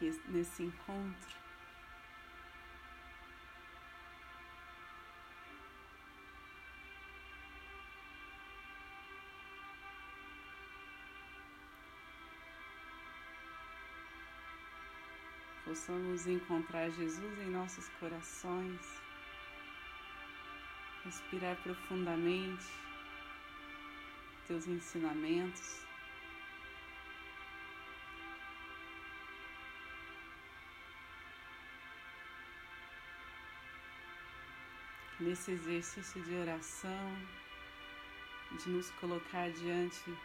nesse encontro. Possamos encontrar Jesus em nossos corações, respirar profundamente teus ensinamentos. Nesse exercício de oração, de nos colocar diante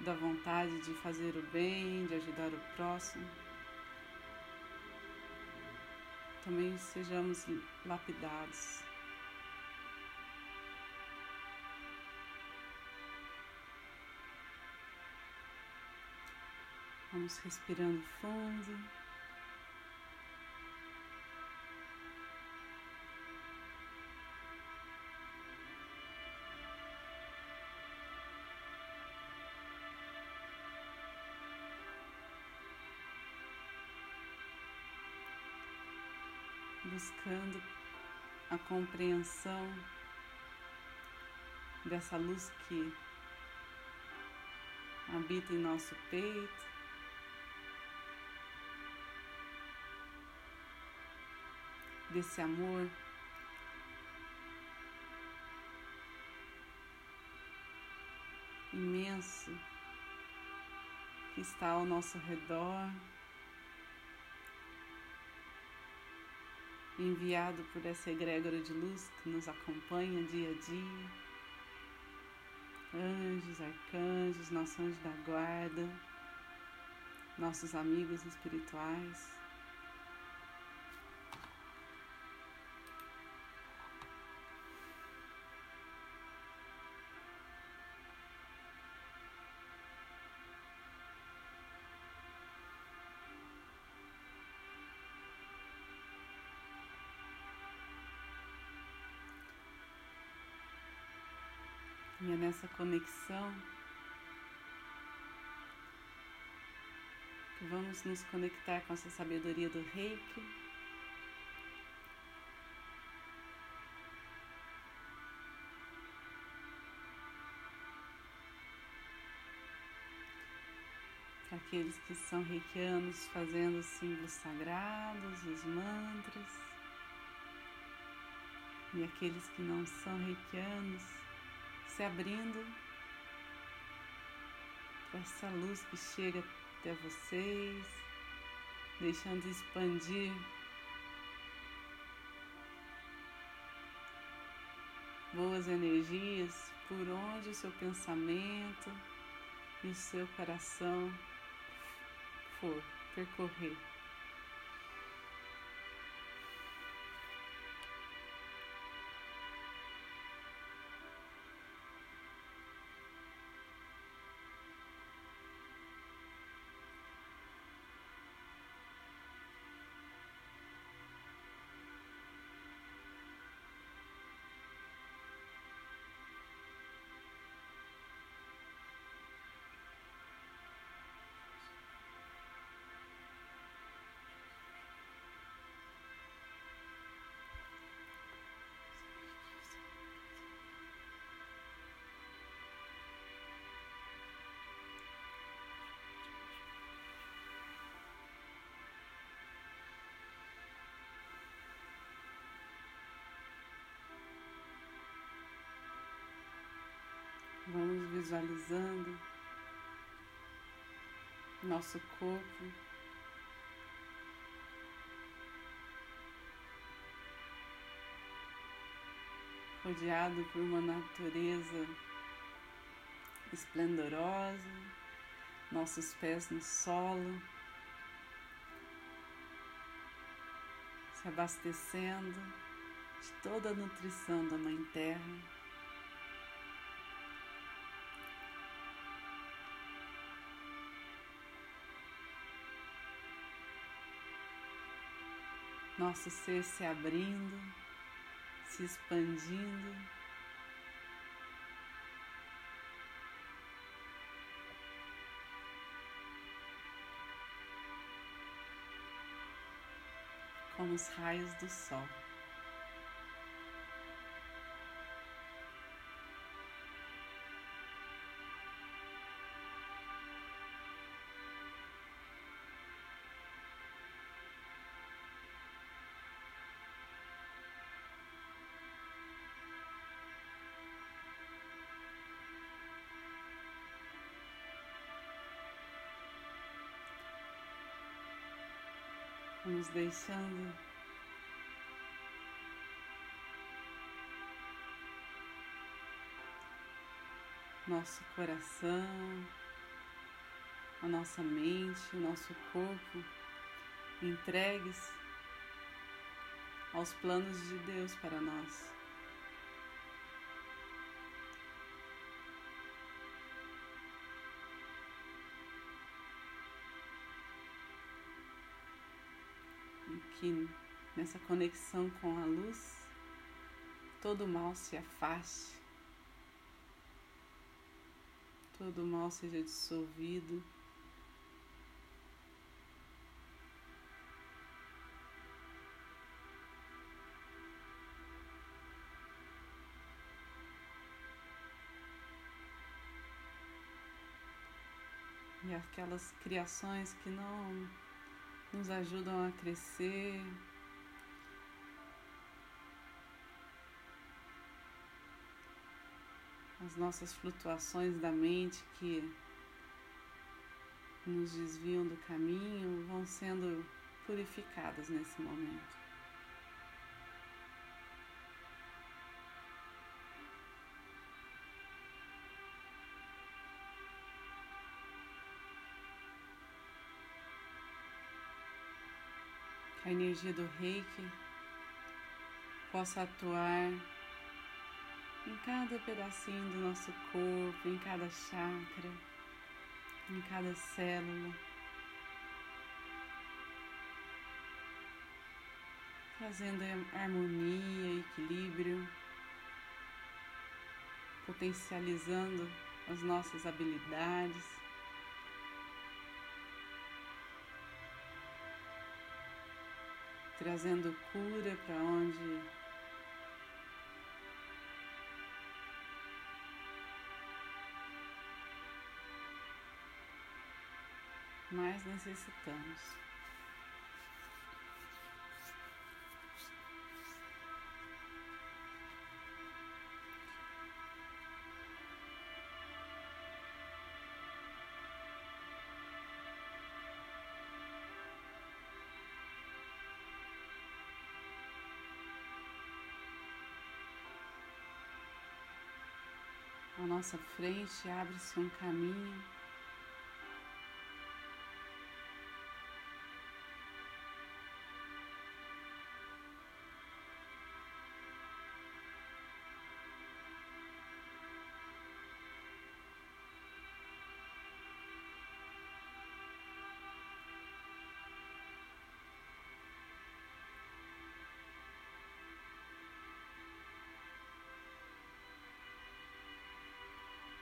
da vontade de fazer o bem, de ajudar o próximo, também sejamos lapidados. Vamos respirando fundo. Buscando a compreensão dessa luz que habita em nosso peito. Desse amor imenso que está ao nosso redor. Enviado por essa egrégora de luz que nos acompanha dia a dia. Anjos, arcanjos, nossos anjos da guarda, nossos amigos espirituais. E é nessa conexão que vamos nos conectar com essa sabedoria do reiki. Para aqueles que são reikianos fazendo os símbolos sagrados, os mantras. E aqueles que não são reikianos se abrindo para essa luz que chega até vocês, deixando expandir boas energias por onde o seu pensamento e o seu coração for percorrer. Visualizando nosso corpo rodeado por uma natureza esplendorosa, nossos pés no solo, se abastecendo de toda a nutrição da Mãe Terra. nosso ser se abrindo, se expandindo. Como os raios do sol. Vamos deixando nosso coração, a nossa mente, o nosso corpo entregues aos planos de Deus para nós. Que nessa conexão com a luz, todo mal se afaste, todo mal seja dissolvido. E aquelas criações que não nos ajudam a crescer. As nossas flutuações da mente que nos desviam do caminho vão sendo purificadas nesse momento. A energia do reiki possa atuar em cada pedacinho do nosso corpo, em cada chakra, em cada célula. Trazendo harmonia, equilíbrio, potencializando as nossas habilidades. Trazendo cura para onde mais necessitamos. À nossa frente abre-se um caminho.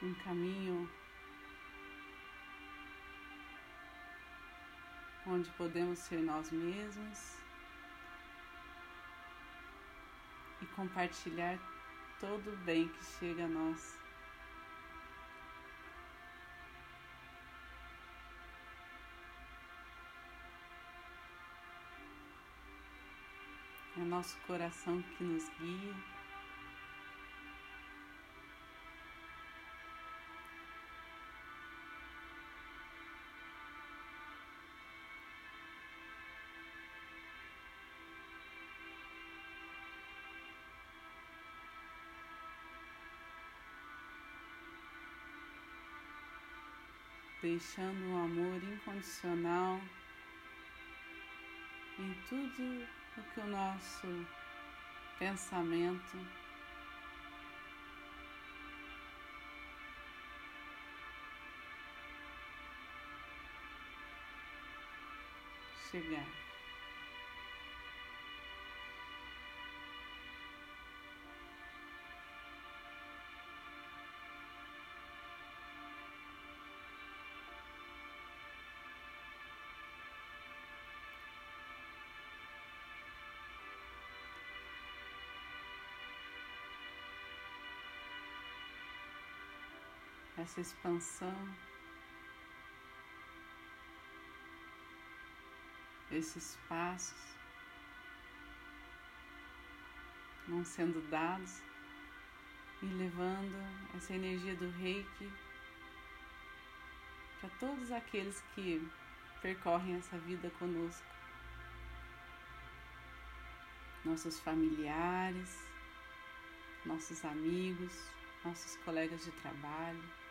Um caminho onde podemos ser nós mesmos e compartilhar todo o bem que chega a nós. É nosso coração que nos guia. Deixando o amor incondicional em tudo o que o nosso pensamento chegar. Essa expansão, esses passos vão sendo dados e levando essa energia do reiki para todos aqueles que percorrem essa vida conosco. Nossos familiares, nossos amigos, nossos colegas de trabalho.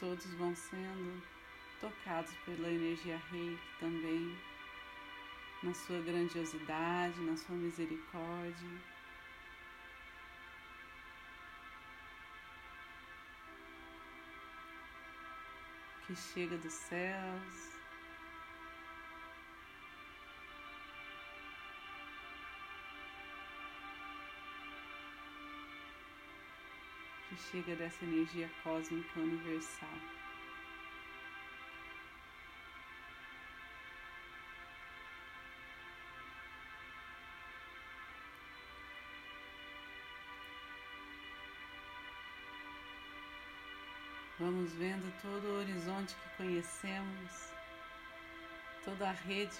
Todos vão sendo tocados pela energia reiki também, na sua grandiosidade, na sua misericórdia. Que chega dos céus. Chega dessa energia cósmica universal. Vamos vendo todo o horizonte que conhecemos, toda a rede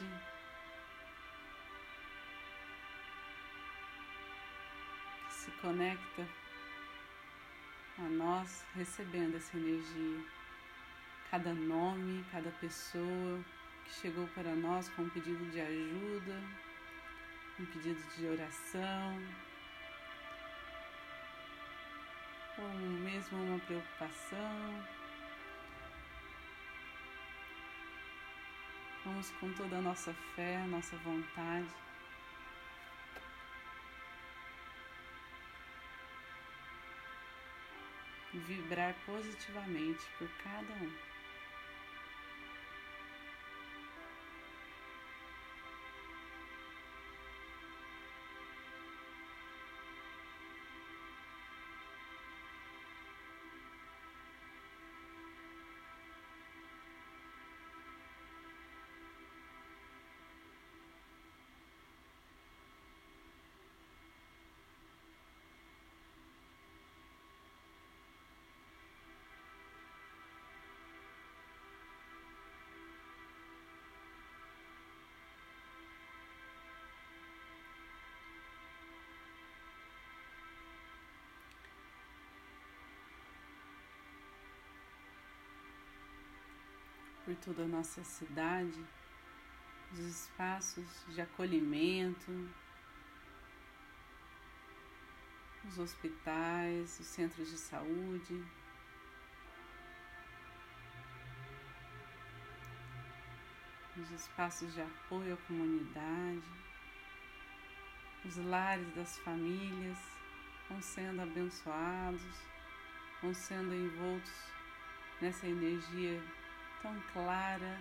que se conecta a nós recebendo essa energia. Cada nome, cada pessoa que chegou para nós com um pedido de ajuda, um pedido de oração, ou mesmo uma preocupação. Vamos com toda a nossa fé, nossa vontade vibrar positivamente por cada um. Por toda a nossa cidade, os espaços de acolhimento, os hospitais, os centros de saúde. Os espaços de apoio à comunidade, os lares das famílias vão sendo abençoados, vão sendo envoltos nessa energia tão clara,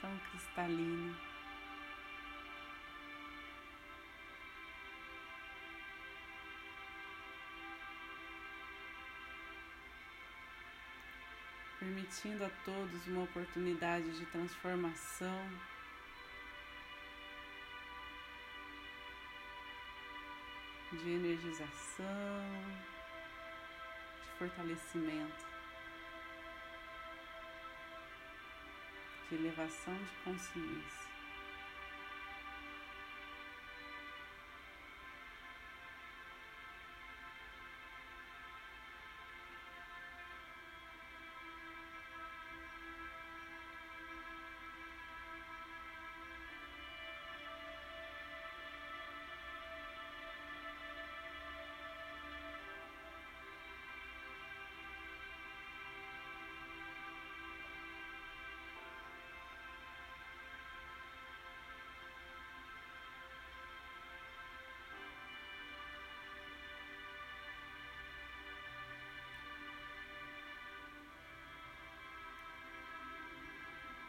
tão cristalina. Permitindo a todos uma oportunidade de transformação. De energização, de fortalecimento. Elevação de consciência.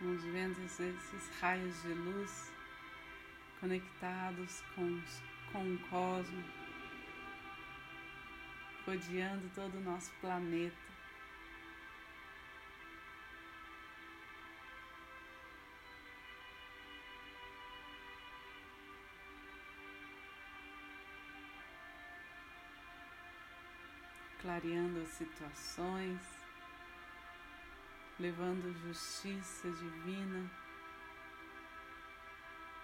Vamos vendo esses raios de luz conectados com, com o cosmos, rodeando todo o nosso planeta. clareando as situações, levando justiça divina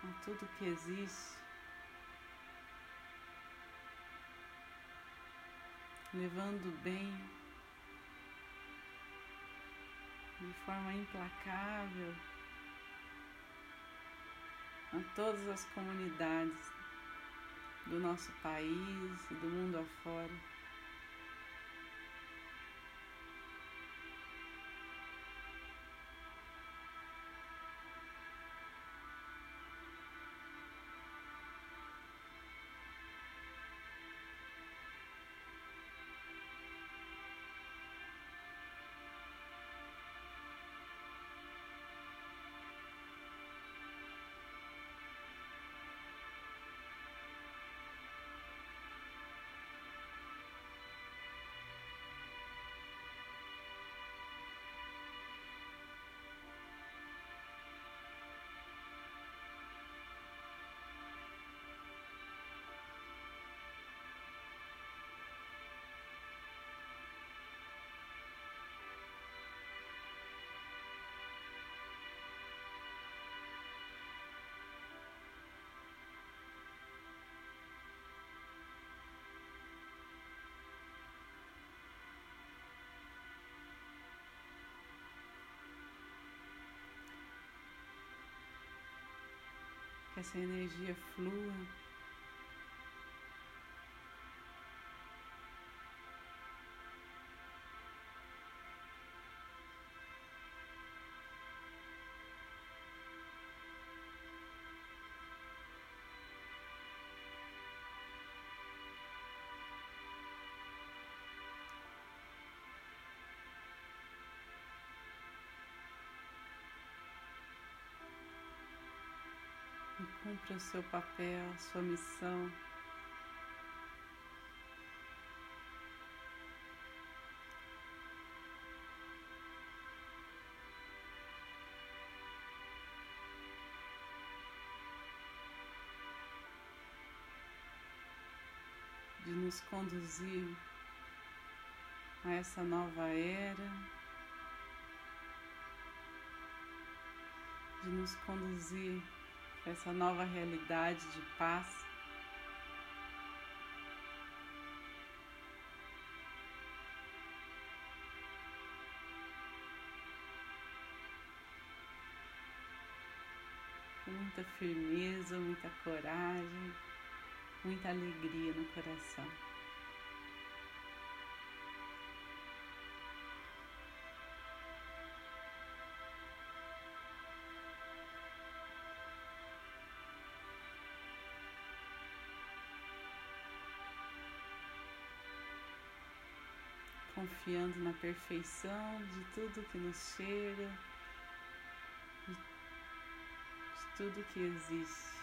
a tudo que existe, levando bem de forma implacável a todas as comunidades do nosso país e do mundo afora. Essa energia flua. E cumpra o seu papel, sua missão. De nos conduzir a essa nova era, de nos conduzir essa nova realidade de paz. Muita firmeza, muita coragem, muita alegria no coração. Confiando na perfeição de tudo que nos de, de tudo que existe.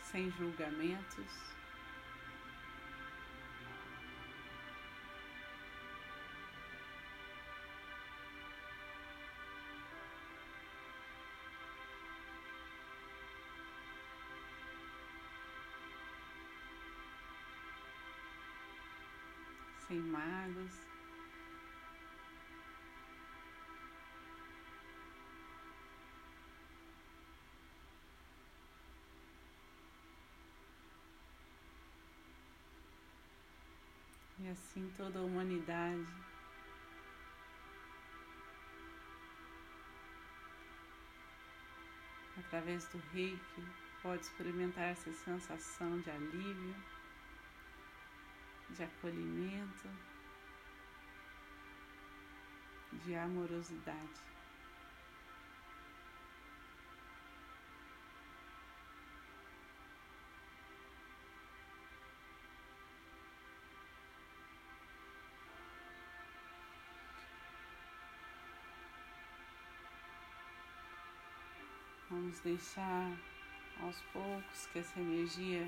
Sem julgamentos. Sem. E assim toda a humanidade através do reiki pode experimentar essa sensação de alívio de acolhimento, de amorosidade. Vamos deixar aos poucos que essa energia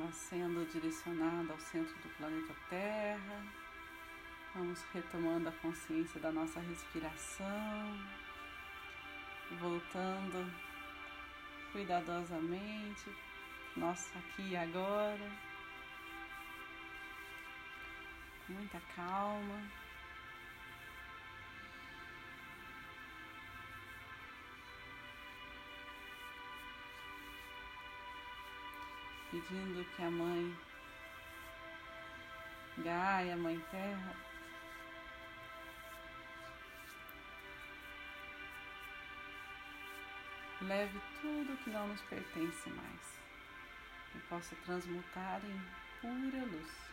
vá sendo direcionada ao centro do planeta Terra. Vamos retomando a consciência da nossa respiração, voltando cuidadosamente, nosso aqui e agora, muita calma. Pedindo que a mãe Gaia, Mãe Terra, leve tudo que não nos pertence mais e possa transmutar em pura luz.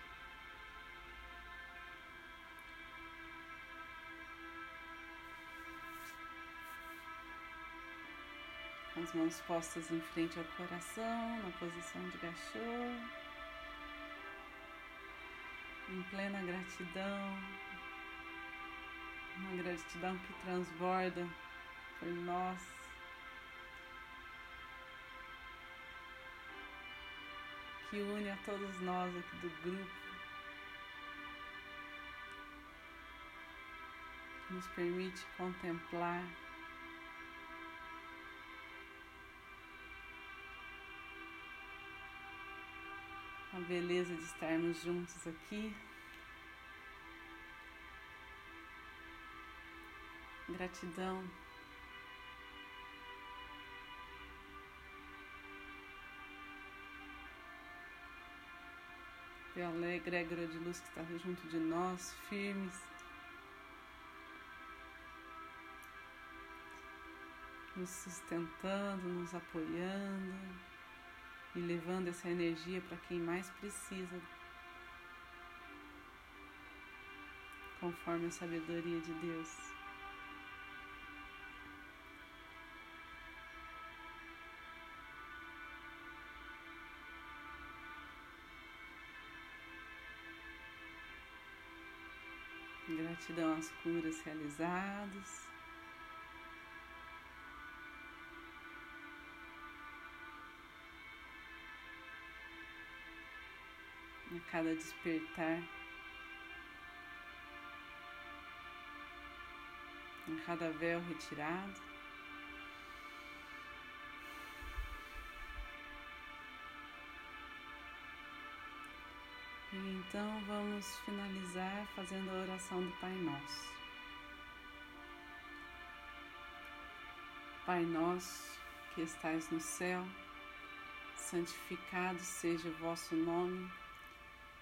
As mãos postas em frente ao coração, na posição de gachô, em plena gratidão, uma gratidão que transborda por nós. Que une a todos nós aqui do grupo, nos permite contemplar a beleza de estarmos juntos aqui. Gratidão. Pela egrégora de luz que está junto de nós, firmes. Nos sustentando, nos apoiando e levando essa energia para quem mais precisa, conforme a sabedoria de Deus. Gratidão às curas realizadas. Cada despertar, a cada véu retirado. E então vamos finalizar fazendo a oração do Pai Nosso. Pai Nosso que estais no céu, santificado seja o vosso nome.